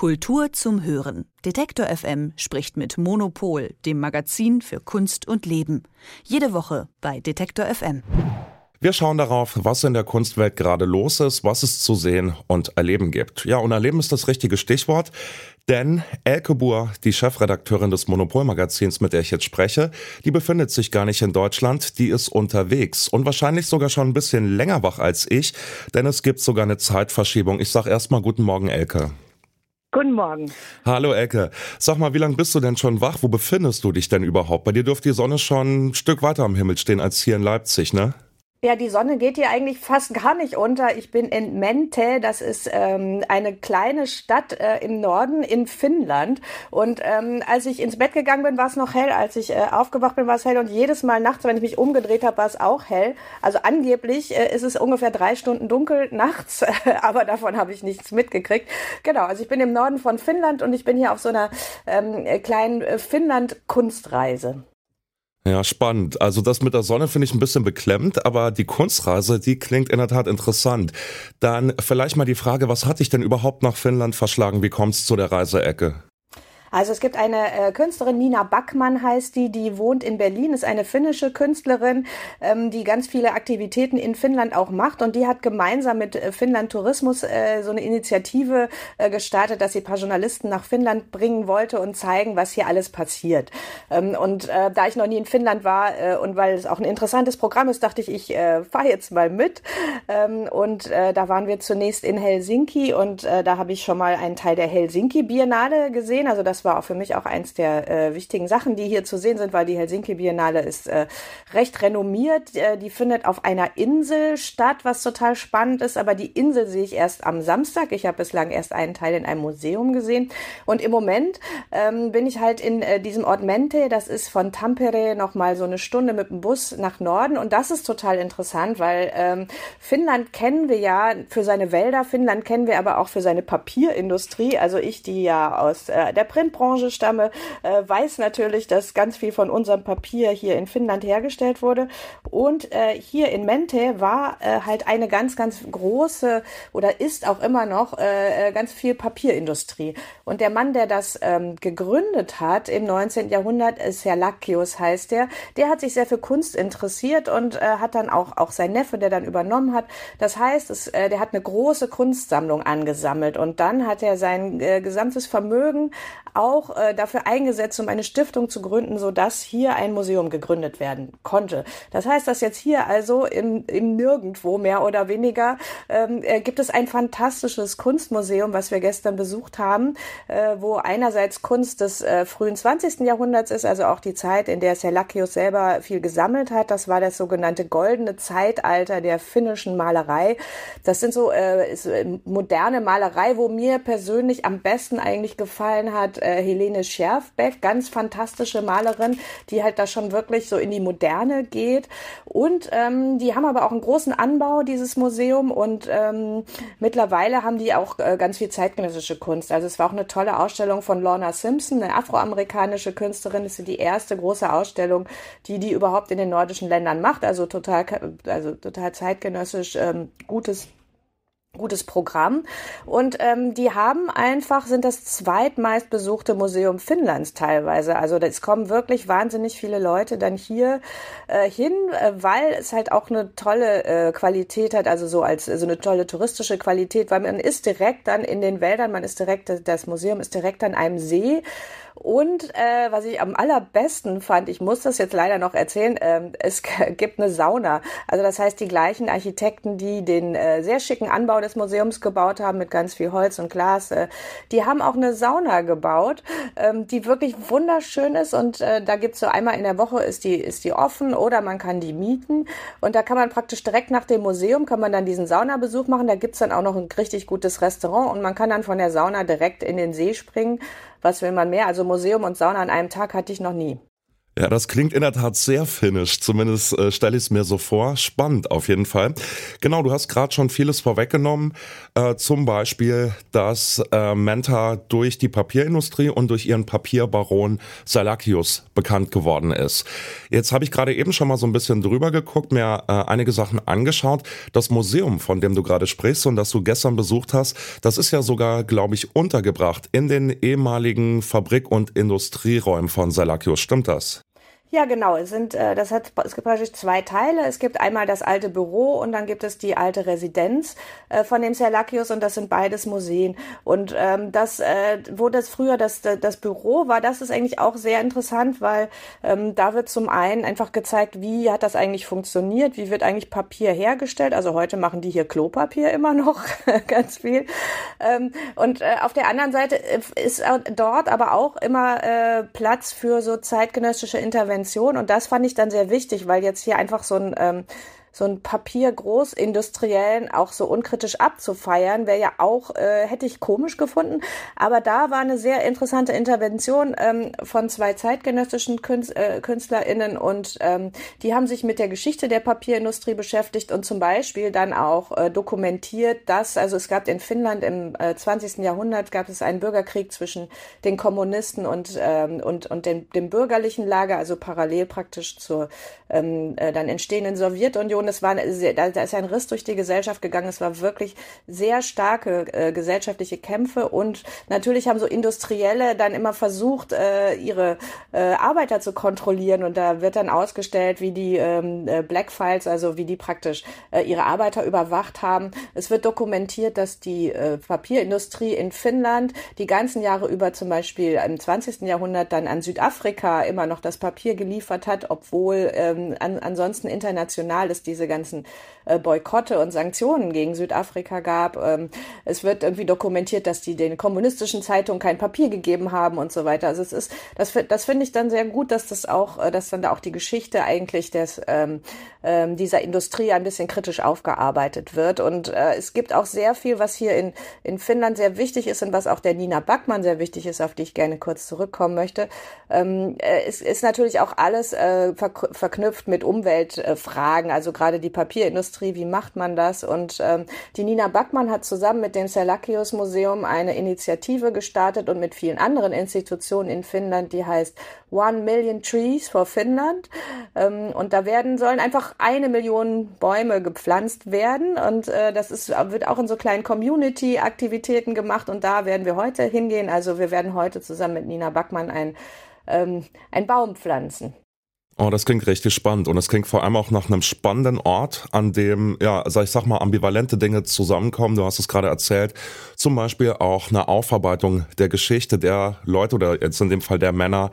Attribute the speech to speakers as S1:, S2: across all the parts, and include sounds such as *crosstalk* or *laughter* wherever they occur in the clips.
S1: Kultur zum Hören. Detektor FM spricht mit Monopol, dem Magazin für Kunst und Leben. Jede Woche bei Detektor FM.
S2: Wir schauen darauf, was in der Kunstwelt gerade los ist, was es zu sehen und erleben gibt. Ja, und erleben ist das richtige Stichwort, denn Elke Buhr, die Chefredakteurin des Monopolmagazins, mit der ich jetzt spreche, die befindet sich gar nicht in Deutschland, die ist unterwegs und wahrscheinlich sogar schon ein bisschen länger wach als ich, denn es gibt sogar eine Zeitverschiebung. Ich sag erstmal guten Morgen, Elke.
S3: Guten Morgen.
S2: Hallo Elke. Sag mal, wie lange bist du denn schon wach? Wo befindest du dich denn überhaupt? Bei dir dürfte die Sonne schon ein Stück weiter am Himmel stehen als hier in Leipzig, ne?
S3: Ja, die Sonne geht hier eigentlich fast gar nicht unter. Ich bin in Mente, das ist ähm, eine kleine Stadt äh, im Norden in Finnland. Und ähm, als ich ins Bett gegangen bin, war es noch hell. Als ich äh, aufgewacht bin, war es hell. Und jedes Mal nachts, wenn ich mich umgedreht habe, war es auch hell. Also angeblich äh, ist es ungefähr drei Stunden dunkel nachts, *laughs* aber davon habe ich nichts mitgekriegt. Genau, also ich bin im Norden von Finnland und ich bin hier auf so einer ähm, kleinen äh, Finnland-Kunstreise.
S2: Ja, spannend. Also das mit der Sonne finde ich ein bisschen beklemmt, aber die Kunstreise, die klingt in der Tat interessant. Dann vielleicht mal die Frage, was hat dich denn überhaupt nach Finnland verschlagen? Wie kommst du zu der Reiseecke?
S3: Also es gibt eine äh, Künstlerin, Nina Backmann heißt die, die wohnt in Berlin, ist eine finnische Künstlerin, ähm, die ganz viele Aktivitäten in Finnland auch macht und die hat gemeinsam mit äh, Finnland Tourismus äh, so eine Initiative äh, gestartet, dass sie ein paar Journalisten nach Finnland bringen wollte und zeigen, was hier alles passiert. Ähm, und äh, da ich noch nie in Finnland war äh, und weil es auch ein interessantes Programm ist, dachte ich, ich äh, fahre jetzt mal mit. Ähm, und äh, da waren wir zunächst in Helsinki und äh, da habe ich schon mal einen Teil der Helsinki Biennale gesehen, also das das war auch für mich auch eins der äh, wichtigen Sachen, die hier zu sehen sind, weil die Helsinki Biennale ist äh, recht renommiert. Äh, die findet auf einer Insel statt, was total spannend ist. Aber die Insel sehe ich erst am Samstag. Ich habe bislang erst einen Teil in einem Museum gesehen. Und im Moment ähm, bin ich halt in äh, diesem Ort Mente. Das ist von Tampere noch mal so eine Stunde mit dem Bus nach Norden. Und das ist total interessant, weil ähm, Finnland kennen wir ja für seine Wälder. Finnland kennen wir aber auch für seine Papierindustrie. Also ich, die ja aus äh, der Print Printbranche stamme, äh, weiß natürlich, dass ganz viel von unserem Papier hier in Finnland hergestellt wurde. Und äh, hier in Mente war äh, halt eine ganz, ganz große oder ist auch immer noch äh, äh ganz viel Papierindustrie. Und der Mann, der das ähm, gegründet hat im 19. Jahrhundert, Serlakius heißt der, der hat sich sehr für Kunst interessiert und äh, hat dann auch, auch sein Neffe, der dann übernommen hat. Das heißt, es, äh, der hat eine große Kunstsammlung angesammelt und dann hat er sein äh, gesamtes Vermögen auch äh, dafür eingesetzt, um eine Stiftung zu gründen, so dass hier ein Museum gegründet werden konnte. Das heißt, dass jetzt hier also im, im Nirgendwo mehr oder weniger ähm, äh, gibt es ein fantastisches Kunstmuseum, was wir gestern besucht haben, äh, wo einerseits Kunst des äh, frühen 20. Jahrhunderts ist, also auch die Zeit, in der Serlakius selber viel gesammelt hat. Das war das sogenannte goldene Zeitalter der finnischen Malerei. Das sind so äh, ist, äh, moderne Malerei, wo mir persönlich am besten eigentlich gefallen hat, äh, Helene Scherfbeck, ganz fantastische Malerin, die halt da schon wirklich so in die Moderne geht. Und ähm, die haben aber auch einen großen Anbau, dieses Museum. Und ähm, mittlerweile haben die auch äh, ganz viel zeitgenössische Kunst. Also es war auch eine tolle Ausstellung von Lorna Simpson, eine afroamerikanische Künstlerin. Das ist die erste große Ausstellung, die die überhaupt in den nordischen Ländern macht. Also total, also total zeitgenössisch ähm, gutes gutes Programm. Und ähm, die haben einfach, sind das zweitmeist besuchte Museum Finnlands teilweise. Also es kommen wirklich wahnsinnig viele Leute dann hier äh, hin, äh, weil es halt auch eine tolle äh, Qualität hat, also so als so eine tolle touristische Qualität, weil man ist direkt dann in den Wäldern, man ist direkt, das Museum ist direkt an einem See und äh, was ich am allerbesten fand, ich muss das jetzt leider noch erzählen, äh, es *laughs* gibt eine Sauna. Also das heißt, die gleichen Architekten, die den äh, sehr schicken Anbau des Museums gebaut haben mit ganz viel Holz und Glas, äh, die haben auch eine Sauna gebaut, ähm, die wirklich wunderschön ist. Und äh, da gibt's so einmal in der Woche ist die, ist die offen oder man kann die mieten. Und da kann man praktisch direkt nach dem Museum, kann man dann diesen Saunabesuch machen. Da gibt's dann auch noch ein richtig gutes Restaurant und man kann dann von der Sauna direkt in den See springen. Was will man mehr? Also Museum und Sauna an einem Tag hatte ich noch nie.
S2: Ja, das klingt in der Tat sehr finnisch. Zumindest äh, stelle ich es mir so vor. Spannend auf jeden Fall. Genau, du hast gerade schon vieles vorweggenommen. Äh, zum Beispiel, dass äh, Menta durch die Papierindustrie und durch ihren Papierbaron Salakius bekannt geworden ist. Jetzt habe ich gerade eben schon mal so ein bisschen drüber geguckt, mir äh, einige Sachen angeschaut. Das Museum, von dem du gerade sprichst und das du gestern besucht hast, das ist ja sogar, glaube ich, untergebracht in den ehemaligen Fabrik- und Industrieräumen von Salakius. Stimmt das?
S3: Ja, genau. Es sind, äh, das hat, es gibt praktisch zwei Teile. Es gibt einmal das alte Büro und dann gibt es die alte Residenz äh, von dem Serlakius und das sind beides Museen. Und ähm, das, äh, wo das früher das, das Büro war, das ist eigentlich auch sehr interessant, weil ähm, da wird zum einen einfach gezeigt, wie hat das eigentlich funktioniert, wie wird eigentlich Papier hergestellt. Also heute machen die hier Klopapier immer noch *laughs* ganz viel. Ähm, und äh, auf der anderen Seite ist dort aber auch immer äh, Platz für so zeitgenössische Interventionen Prävention. Und das fand ich dann sehr wichtig, weil jetzt hier einfach so ein ähm, so ein Papier-Großindustriellen auch so unkritisch abzufeiern, wäre ja auch, äh, hätte ich komisch gefunden. Aber da war eine sehr interessante Intervention ähm, von zwei zeitgenössischen Künst, äh, KünstlerInnen und ähm, die haben sich mit der Geschichte der Papierindustrie beschäftigt und zum Beispiel dann auch äh, dokumentiert, dass, also es gab in Finnland im äh, 20. Jahrhundert gab es einen Bürgerkrieg zwischen den Kommunisten und, ähm, und, und dem, dem bürgerlichen Lager, also parallel praktisch zur ähm, äh, dann entstehenden Sowjetunion Situation. Es war sehr, da, da ist ein Riss durch die Gesellschaft gegangen. Es war wirklich sehr starke äh, gesellschaftliche Kämpfe und natürlich haben so Industrielle dann immer versucht, äh, ihre äh, Arbeiter zu kontrollieren und da wird dann ausgestellt, wie die ähm, äh, Black Files, also wie die praktisch äh, ihre Arbeiter überwacht haben. Es wird dokumentiert, dass die äh, Papierindustrie in Finnland die ganzen Jahre über zum Beispiel im 20. Jahrhundert dann an Südafrika immer noch das Papier geliefert hat, obwohl ähm, an, ansonsten international ist diese ganzen äh, Boykotte und Sanktionen gegen Südafrika gab. Ähm, es wird irgendwie dokumentiert, dass die den kommunistischen Zeitungen kein Papier gegeben haben und so weiter. Also es ist, das, das finde ich dann sehr gut, dass das auch, äh, dass dann da auch die Geschichte eigentlich des, ähm, ähm, dieser Industrie ein bisschen kritisch aufgearbeitet wird. Und äh, es gibt auch sehr viel, was hier in, in Finnland sehr wichtig ist und was auch der Nina Backmann sehr wichtig ist, auf die ich gerne kurz zurückkommen möchte. Ähm, äh, es ist natürlich auch alles äh, verknüpft mit Umweltfragen, also gerade die Papierindustrie, wie macht man das? Und ähm, die Nina Backmann hat zusammen mit dem Selakius Museum eine Initiative gestartet und mit vielen anderen Institutionen in Finnland, die heißt One Million Trees for Finnland. Ähm, und da werden, sollen einfach eine Million Bäume gepflanzt werden. Und äh, das ist, wird auch in so kleinen Community-Aktivitäten gemacht. Und da werden wir heute hingehen. Also wir werden heute zusammen mit Nina Backmann ein, ähm, ein Baum pflanzen.
S2: Oh, das klingt richtig spannend und es klingt vor allem auch nach einem spannenden Ort, an dem, ja, sag ich sag mal, ambivalente Dinge zusammenkommen. Du hast es gerade erzählt. Zum Beispiel auch eine Aufarbeitung der Geschichte der Leute oder jetzt in dem Fall der Männer,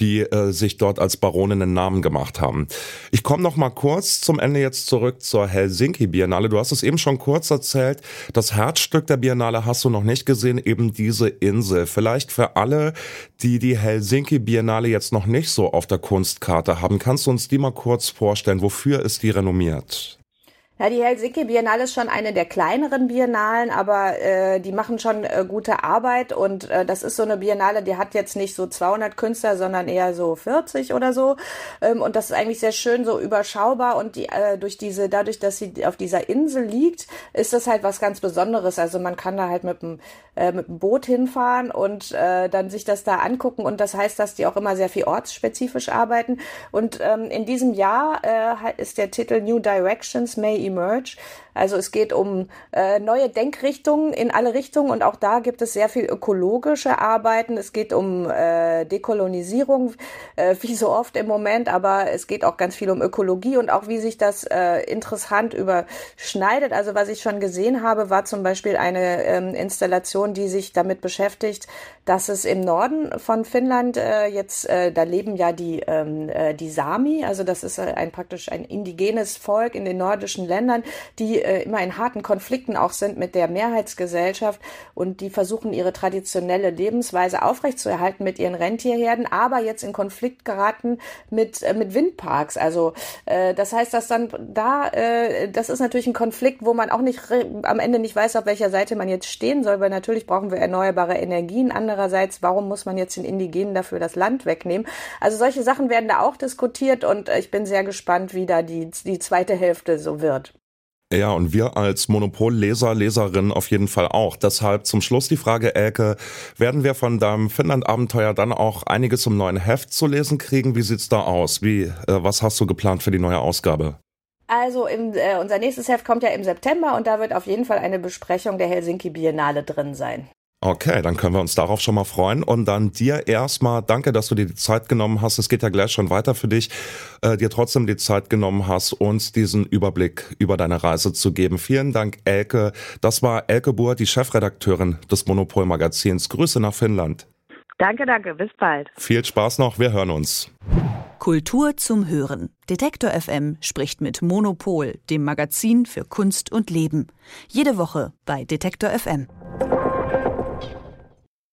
S2: die äh, sich dort als Baroninnen Namen gemacht haben. Ich komme noch mal kurz zum Ende jetzt zurück zur Helsinki Biennale. Du hast es eben schon kurz erzählt. Das Herzstück der Biennale hast du noch nicht gesehen, eben diese Insel. Vielleicht für alle, die die Helsinki Biennale jetzt noch nicht so auf der Kunstkarte haben, kannst du uns die mal kurz vorstellen? Wofür ist die renommiert?
S3: Ja, die Helsinki Biennale ist schon eine der kleineren Biennalen, aber äh, die machen schon äh, gute Arbeit und äh, das ist so eine Biennale, die hat jetzt nicht so 200 Künstler, sondern eher so 40 oder so ähm, und das ist eigentlich sehr schön so überschaubar und die äh, durch diese dadurch, dass sie auf dieser Insel liegt, ist das halt was ganz Besonderes. Also man kann da halt mit dem äh, mit dem Boot hinfahren und äh, dann sich das da angucken und das heißt, dass die auch immer sehr viel ortsspezifisch arbeiten und ähm, in diesem Jahr äh, ist der Titel New Directions May emerge Also es geht um äh, neue Denkrichtungen in alle Richtungen und auch da gibt es sehr viel ökologische Arbeiten. Es geht um äh, Dekolonisierung, äh, wie so oft im Moment, aber es geht auch ganz viel um Ökologie und auch wie sich das äh, interessant überschneidet. Also was ich schon gesehen habe, war zum Beispiel eine ähm, Installation, die sich damit beschäftigt, dass es im Norden von Finnland äh, jetzt, äh, da leben ja die, ähm, äh, die Sami, also das ist äh, ein praktisch ein indigenes Volk in den nordischen Ländern, die äh, immer in harten Konflikten auch sind mit der Mehrheitsgesellschaft und die versuchen ihre traditionelle Lebensweise aufrechtzuerhalten mit ihren Rentierherden, aber jetzt in Konflikt geraten mit, äh, mit Windparks. Also äh, das heißt, dass dann da, äh, das ist natürlich ein Konflikt, wo man auch nicht am Ende nicht weiß, auf welcher Seite man jetzt stehen soll, weil natürlich brauchen wir erneuerbare Energien. Andererseits, warum muss man jetzt den Indigenen dafür das Land wegnehmen? Also solche Sachen werden da auch diskutiert und äh, ich bin sehr gespannt, wie da die, die zweite Hälfte so wird.
S2: Ja, und wir als Monopol-Leser, Leserin auf jeden Fall auch. Deshalb zum Schluss die Frage, Elke, werden wir von deinem Finnland-Abenteuer dann auch einiges im neuen Heft zu lesen kriegen? Wie sieht's da aus? Wie, äh, was hast du geplant für die neue Ausgabe?
S3: Also im, äh, unser nächstes Heft kommt ja im September und da wird auf jeden Fall eine Besprechung der Helsinki Biennale drin sein.
S2: Okay, dann können wir uns darauf schon mal freuen. Und dann dir erstmal danke, dass du dir die Zeit genommen hast. Es geht ja gleich schon weiter für dich. Äh, dir trotzdem die Zeit genommen hast, uns diesen Überblick über deine Reise zu geben. Vielen Dank, Elke. Das war Elke Buhr, die Chefredakteurin des Monopol-Magazins. Grüße nach Finnland.
S3: Danke, danke. Bis bald.
S2: Viel Spaß noch. Wir hören uns.
S1: Kultur zum Hören. Detektor FM spricht mit Monopol, dem Magazin für Kunst und Leben. Jede Woche bei Detektor FM.